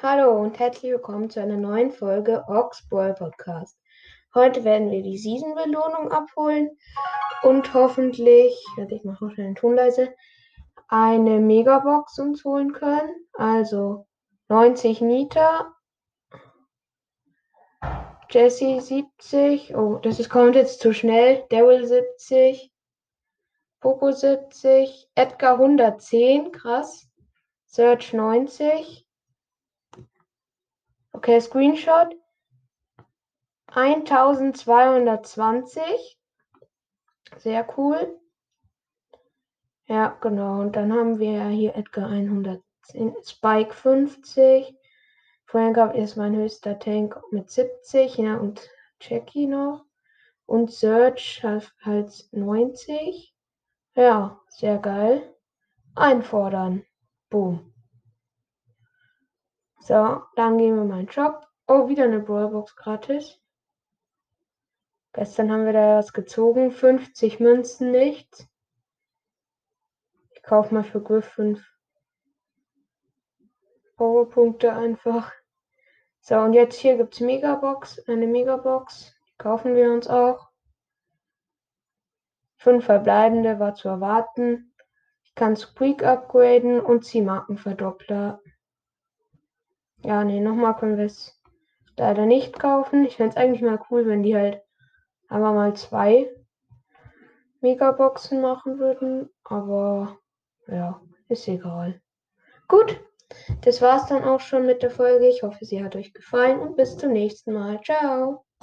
Hallo und herzlich willkommen zu einer neuen Folge Ox Boy Podcast. Heute werden wir die Season-Belohnung abholen und hoffentlich, warte ich mache noch schnell den Ton leise, eine Megabox uns holen können. Also 90 Nita, Jesse 70, oh, das ist, kommt jetzt zu schnell, Daryl 70, Poco 70, Edgar 110, krass, Search 90, Okay, Screenshot. 1220. Sehr cool. Ja, genau. Und dann haben wir hier Edgar 110, Spike 50. Vorher gab es mein höchster Tank mit 70, ja, und Jackie noch. Und Search halt 90. Ja, sehr geil. Einfordern. Boom. So, dann gehen wir mal in den Shop. Oh, wieder eine Brawlbox gratis. Gestern haben wir da was gezogen. 50 Münzen nichts. Ich kaufe mal für Griff 5 Powerpunkte einfach. So, und jetzt hier gibt es Megabox, eine Megabox. Die kaufen wir uns auch. Fünf verbleibende war zu erwarten. Ich kann Squeak upgraden und Ziehmarkenverdoppler. Ja, nee, nochmal können wir es leider nicht kaufen. Ich fände es eigentlich mal cool, wenn die halt aber mal zwei Megaboxen machen würden. Aber ja, ist egal. Gut, das war's dann auch schon mit der Folge. Ich hoffe, sie hat euch gefallen und bis zum nächsten Mal. Ciao.